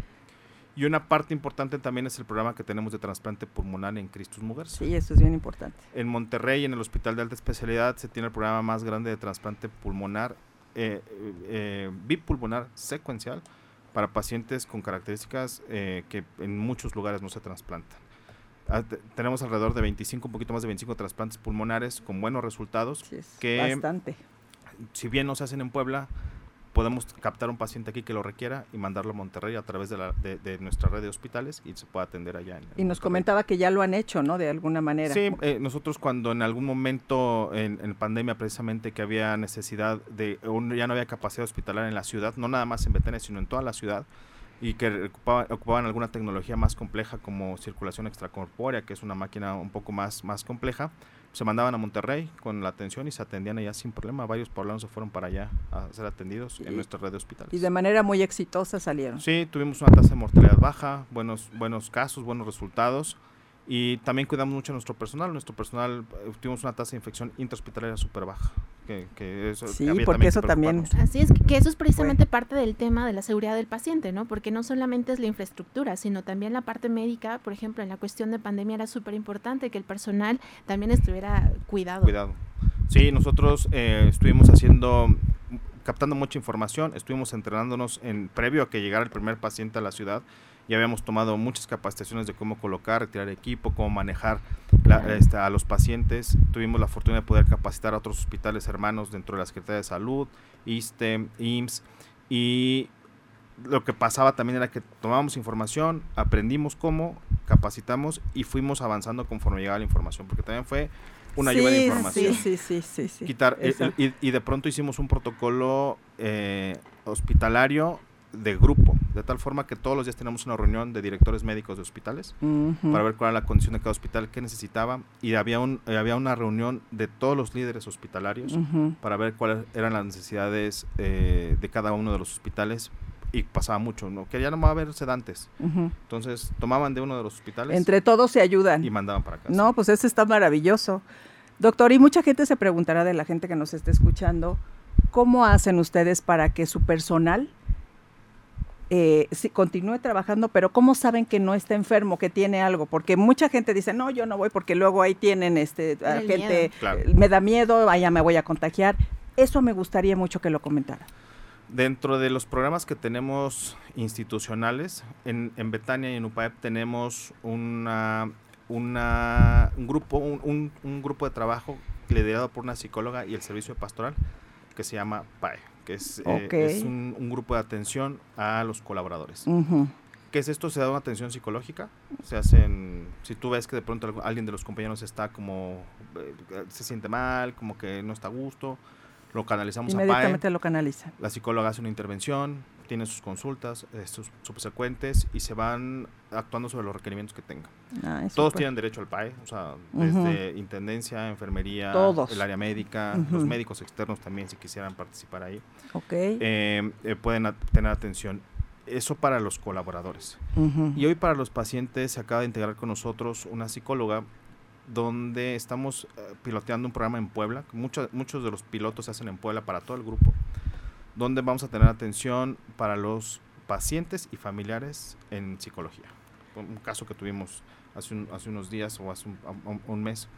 Y una parte importante también es el programa que tenemos de trasplante pulmonar en Cristus Mujeres. Sí, eso es bien importante. En Monterrey, en el Hospital de Alta Especialidad, se tiene el programa más grande de trasplante pulmonar, eh, eh, eh, bipulmonar secuencial para pacientes con características eh, que en muchos lugares no se trasplantan. Ah, te- tenemos alrededor de 25, un poquito más de 25 trasplantes pulmonares con buenos resultados. Sí, es Que- bastante. Si bien no se hacen en Puebla, podemos captar un paciente aquí que lo requiera y mandarlo a Monterrey a través de, la, de, de nuestra red de hospitales y se pueda atender allá. En, y nos Monterrey. comentaba que ya lo han hecho, ¿no? De alguna manera. Sí, eh, nosotros cuando en algún momento en, en, pandemia precisamente que había necesidad de, ya no había capacidad hospitalaria en la ciudad, no nada más en Betania, sino en toda la ciudad, y que ocupaban, ocupaban, alguna tecnología más compleja como circulación extracorpórea, que es una máquina un poco más, más compleja, se mandaban a Monterrey con la atención y se atendían allá sin problema. Varios poblanos se fueron para allá a ser atendidos en y, nuestra red de hospitales. Y de manera muy exitosa salieron. Sí, tuvimos una tasa de mortalidad baja, buenos, buenos casos, buenos resultados. Y también cuidamos mucho a nuestro personal. Nuestro personal, eh, tuvimos una tasa de infección intrahospitalaria súper baja. Que, que eso sí, porque eso también. Así es, que eso es precisamente bueno. parte del tema de la seguridad del paciente, ¿no? Porque no solamente es la infraestructura, sino también la parte médica. Por ejemplo, en la cuestión de pandemia era súper importante que el personal también estuviera cuidado. Cuidado. Sí, nosotros eh, estuvimos haciendo captando mucha información, estuvimos entrenándonos en previo a que llegara el primer paciente a la ciudad ya habíamos tomado muchas capacitaciones de cómo colocar, retirar equipo, cómo manejar la, este, a los pacientes. Tuvimos la fortuna de poder capacitar a otros hospitales hermanos dentro de la Secretaría de Salud, ISTE, IMSS. Y lo que pasaba también era que tomábamos información, aprendimos cómo, capacitamos y fuimos avanzando conforme llegaba la información, porque también fue una sí, lluvia de información. Sí, sí, sí, sí. Quitar, el, el, y, y, de pronto hicimos un protocolo eh, hospitalario de grupo, de tal forma que todos los días tenemos una reunión de directores médicos de hospitales uh -huh. para ver cuál era la condición de cada hospital, qué necesitaba, y había, un, eh, había una reunión de todos los líderes hospitalarios uh -huh. para ver cuáles eran las necesidades eh, de cada uno de los hospitales y pasaba mucho, ¿no? que ya no va a haber sedantes. Uh -huh. Entonces tomaban de uno de los hospitales. Entre todos se ayudan. Y mandaban para casa. No, pues eso está maravilloso. Doctor, y mucha gente se preguntará de la gente que nos esté escuchando, ¿cómo hacen ustedes para que su personal eh, sí, continúe trabajando, pero ¿cómo saben que no está enfermo, que tiene algo? Porque mucha gente dice, no, yo no voy porque luego ahí tienen este, gente, claro. me da miedo, allá me voy a contagiar. Eso me gustaría mucho que lo comentara. Dentro de los programas que tenemos institucionales, en, en Betania y en UPAEP tenemos una, una, un, grupo, un, un, un grupo de trabajo liderado por una psicóloga y el servicio pastoral que se llama PAE que es, okay. eh, es un, un, grupo de atención a los colaboradores. Uh -huh. ¿Qué es esto? Se da una atención psicológica. Se hacen, si tú ves que de pronto alguien de los compañeros está como, eh, se siente mal, como que no está a gusto, lo canalizamos Inmediatamente a PAE. lo canaliza. La psicóloga hace una intervención, tiene sus consultas, eh, sus subsecuentes y se van actuando sobre los requerimientos que tengan. Ah, Todos tienen derecho al PAE, o sea, desde uh -huh. intendencia, enfermería, Todos. el área médica, uh -huh. los médicos externos también si quisieran participar ahí. Okay. Eh, eh, pueden tener atención. Eso para los colaboradores. Uh -huh. Y hoy para los pacientes se acaba de integrar con nosotros una psicóloga donde estamos piloteando un programa en Puebla. Muchos, muchos de los pilotos se hacen en Puebla para todo el grupo donde vamos a tener atención para los pacientes y familiares en psicología. Un caso que tuvimos hace, un, hace unos días o hace un, un, un, mes,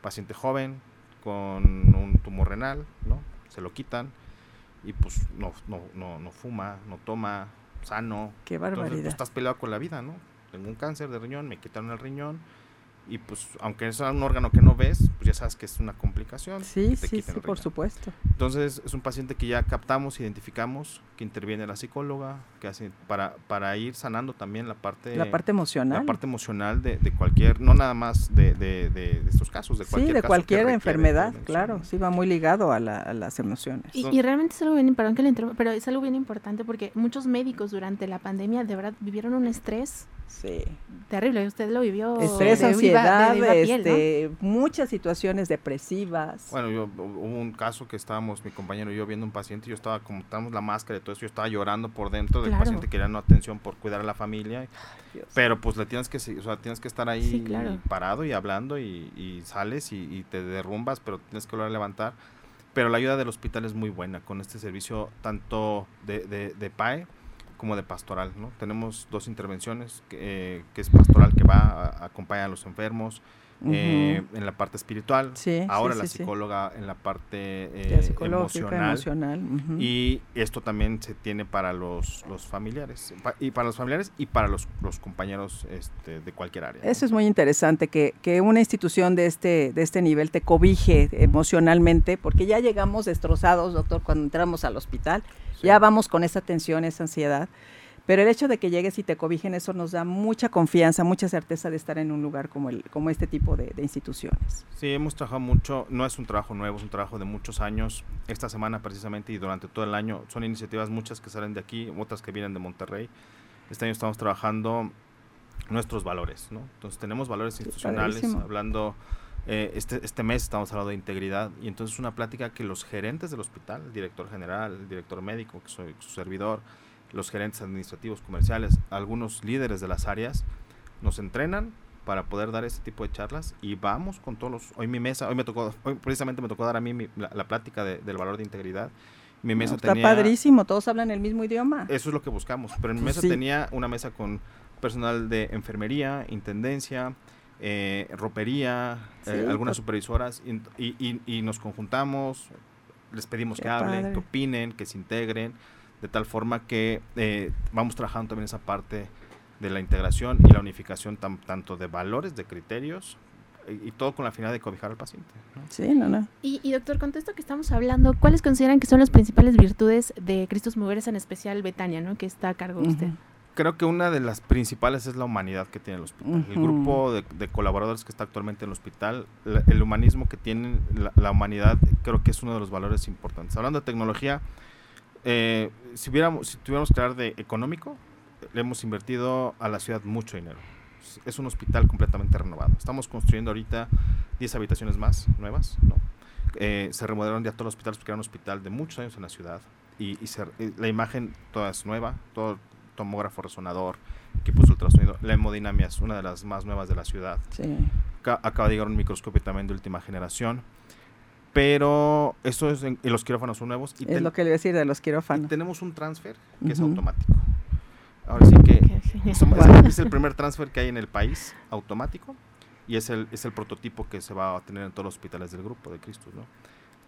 paciente joven con un tumor renal, ¿no? Se lo quitan y pues no, no, no, no fuma, no toma, sano. Qué barbaridad. Entonces, pues, estás peleado con la vida, ¿no? Tengo un cáncer de riñón, me quitaron el riñón, y pues aunque es un órgano que no ves, pues ya sabes que es una complicación. Sí, sí, sí, por supuesto. Entonces es un paciente que ya captamos, identificamos, que interviene la psicóloga, que hace para, para ir sanando también la parte... La parte emocional. La parte emocional de, de cualquier, no nada más de, de, de, estos casos, de cualquier Sí, de caso cualquier enfermedad, claro, sí va muy ligado a, la, a las emociones. Y, y, realmente es algo bien, perdón que le interrumpa, pero es algo bien importante porque muchos médicos durante la pandemia de verdad vivieron un estrés Sí. Terrible, usted lo vivió. Estrés, ansiedad, viva, viva piel, este, ¿no? muchas situaciones depresivas. Bueno, yo, hubo un caso que estábamos, mi compañero y yo, viendo un paciente, yo estaba, como estábamos la máscara y todo eso, yo estaba llorando por dentro del claro. paciente, quería una atención por cuidar a la familia. Pero pues le tienes que, o sea, tienes que estar ahí sí, claro. parado y hablando y, y sales y, y, te derrumbas, pero tienes que volver a levantar. Pero la ayuda del hospital es muy buena con este servicio, tanto de, de, de PAE como de pastoral, ¿no? Tenemos dos intervenciones, que, eh, es pastoral que va a acompañar a los enfermos, eh, en la parte espiritual, Sí, ahora sí, la psicóloga en la parte eh, emocional. Y esto también se tiene para los, los familiares, y para los familiares y para los, los compañeros este, de cualquier área. ¿no? Eso es muy interesante, que, que una institución de este, de este nivel te cobije emocionalmente, porque ya llegamos destrozados, doctor, cuando entramos al hospital, ya vamos con esa tensión, esa ansiedad, pero el hecho de que llegues y te cobijen, eso nos da mucha confianza, mucha certeza de estar en un lugar como, el, como este tipo de, de instituciones. Sí, hemos trabajado mucho, no es un trabajo nuevo, es un trabajo de muchos años. Esta semana precisamente y durante todo el año son iniciativas muchas que salen de aquí, otras que vienen de Monterrey. Este año estamos trabajando nuestros valores, ¿no? Entonces tenemos valores institucionales, padrísimo. hablando, eh, este, este mes estamos hablando de integridad y entonces una plática que los gerentes del hospital, el director general, el director médico, que soy su servidor, los gerentes administrativos, comerciales, algunos líderes de las áreas, nos entrenan para poder dar este tipo de charlas y vamos con todos los hoy mi mesa hoy me tocó hoy precisamente me tocó dar a mí mi- la, la plática de- del valor de integridad mi mesa No, está tenía padrísimo, todos hablan el mismo idioma. eso es lo que buscamos pero en mi Pues mesa sí. tenía una mesa con personal de enfermería intendencia eh, ropería eh, algunas pues. supervisoras y, y- y- y nos conjuntamos les pedimos Qué que hablen padre. que opinen que se integren de tal forma que eh, vamos trabajando también esa parte de la integración y la unificación tan- tanto de valores, de criterios y, y todo con la finalidad de cobijar al paciente. ¿no? Sí, no, no. Y, y, doctor, con todo esto que estamos hablando, ¿cuáles consideran que son las principales virtudes de Cristos Mujeres, en especial Betania, ¿no? que está a cargo de usted? Creo que una de las principales es la humanidad que tiene el hospital. El grupo de, de colaboradores que está actualmente en el hospital, la- el humanismo que tienen, la, la humanidad, creo que es uno de los valores importantes. Hablando de tecnología, eh, si, hubiéramos, si tuviéramos que hablar de económico, le hemos invertido a la ciudad mucho dinero. Es- un hospital completamente renovado. Estamos construyendo ahorita 10 habitaciones más nuevas. ¿no? Eh, se remodelaron ya todos los hospitales porque era un hospital de muchos años en la ciudad. Y, y se- y la imagen toda es nueva, todo tomógrafo resonador, equipos de ultrasonido. La hemodinamia es una de las más nuevas de la ciudad. Sí. Ca- acaba de llegar un microscopio también de última generación. Pero eso es, en- y los quirófanos son nuevos. Y, Es ten- lo que le iba a decir de los y quirófanos. tenemos un transfer que es Ujú. automático. Ahora sí que es, el, es el primer transfer que hay en el país automático y es el, es el prototipo que se va a tener en todos los hospitales del grupo de Cristo. ¿no?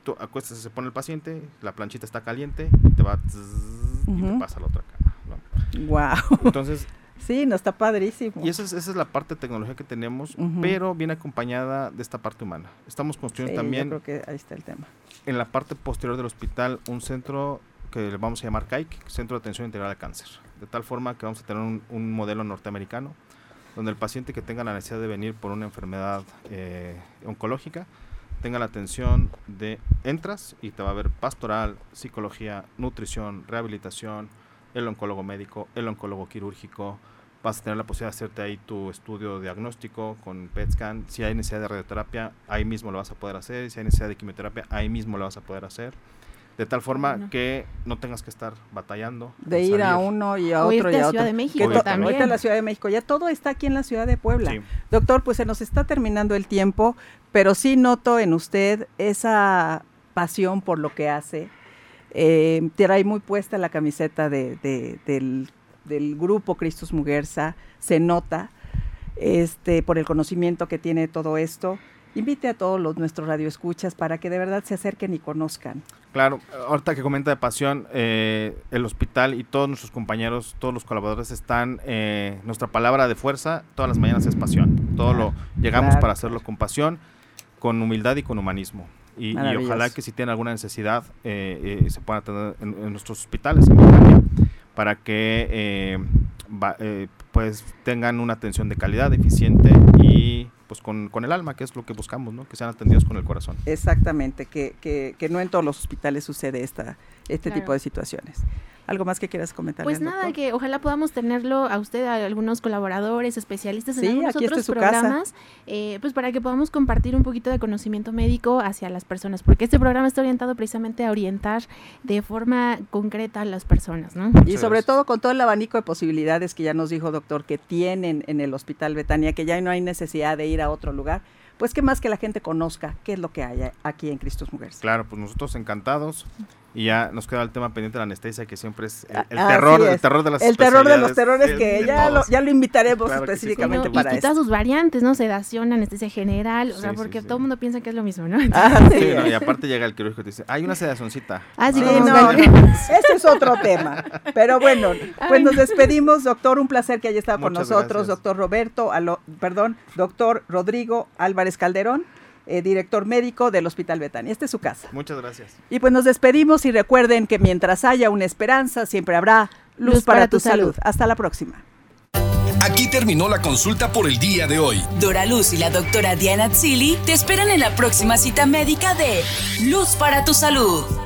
Tú acuestas, se pone el paciente, la planchita está caliente y te va zzz, y te pasa a la otra cama. ¿no? Wow. Entonces, Sí, no está padrísimo. y esa es, esa es la parte de tecnología que tenemos, pero viene acompañada de esta parte humana. Estamos construyendo Sí, también Yo creo que ahí está el tema. en la parte posterior del hospital un centro que le vamos a llamar CAIC, Centro de Atención Integral al Cáncer. De tal forma que vamos a tener un, un modelo norteamericano donde el paciente que tenga la necesidad de venir por una enfermedad eh, oncológica tenga la atención de entras y te va a ver pastoral, psicología, nutrición, rehabilitación, el oncólogo médico, el oncólogo quirúrgico. Vas a tener la posibilidad de hacerte ahí tu estudio diagnóstico con PET scan. Si hay necesidad de radioterapia, ahí mismo lo vas a poder hacer. Si hay necesidad de quimioterapia, ahí mismo lo vas a poder hacer. De tal forma Bueno. que no tengas que estar batallando. De ir a uno y a O otro irte y a a Ciudad otro. de México Que también. ahorita la Ciudad de México, ya todo está aquí en la Ciudad de Puebla. Sí. Doctor, pues se nos está terminando el tiempo, pero sí noto en usted esa pasión por lo que hace. Eh, trae muy puesta la camiseta de- de- del, del grupo Cristus Muguerza, se nota este, por el conocimiento que tiene todo esto. Invite a todos los nuestros radioescuchas para que de verdad se acerquen y conozcan. Claro, ahorita que comenta de pasión, eh, el hospital y todos nuestros compañeros, todos los colaboradores están, eh, nuestra palabra de fuerza todas las mañanas es pasión. Todo lo llegamos claro, para hacerlo con pasión, con humildad y con humanismo. Y, y ojalá que si tienen alguna necesidad eh, eh, se puedan atender en, en nuestros hospitales en Betania, para que eh, va- eh, pues tengan una atención de calidad, eficiente y pues con, con el alma, que es lo que buscamos, ¿no? que sean atendidos con el corazón. Exactamente, que, que, que no en todos los hospitales sucede esta, este Claro. tipo de situaciones. ¿Algo más que quieras comentar? Pues nada, que ojalá podamos tenerlo a usted, a algunos colaboradores, especialistas en Sí, algunos aquí otros programas, eh, pues para que podamos compartir un poquito de conocimiento médico hacia las personas, porque este programa está orientado precisamente a orientar de forma concreta a las personas, ¿no? Y sobre todo con todo el abanico de posibilidades que ya nos dijo doctor que tienen en el Hospital Betania, que ya no hay necesidad de ir a otro lugar, pues que más que la gente conozca qué es lo que hay aquí en Cristos Mujeres. Claro, pues nosotros encantados. Y ya nos queda el tema pendiente de la anestesia, que siempre es el, el Así terror, es. el terror de las El terror de los terrores que ya lo, ya lo invitaremos Claro que sí, específicamente para y eso. todas sus variantes, ¿no? Sedación, anestesia general, o Sí, sea, sí, porque sí. todo el mundo piensa que es lo mismo, ¿no? Ah, sí. Sí, no, y aparte llega el quirúrgico y te dice, hay una sedacioncita. Ah, sí, Sí, como no, que- no, [laughs] ese es otro tema. Pero bueno, [laughs] pues nos despedimos, doctor. Un placer que haya estado con nosotros, gracias. doctor Roberto, Alo- perdón, doctor Rodrigo Álvarez Calderón, eh, director médico del Hospital Betania. Esta es su casa. Muchas gracias. Y pues nos despedimos y recuerden que mientras haya una esperanza, siempre habrá luz, para, tu salud. Hasta la próxima. Aquí terminó la consulta por el día de hoy. Dora Luz y la doctora Diana Zilli te esperan en la próxima cita médica de Luz para tu Salud.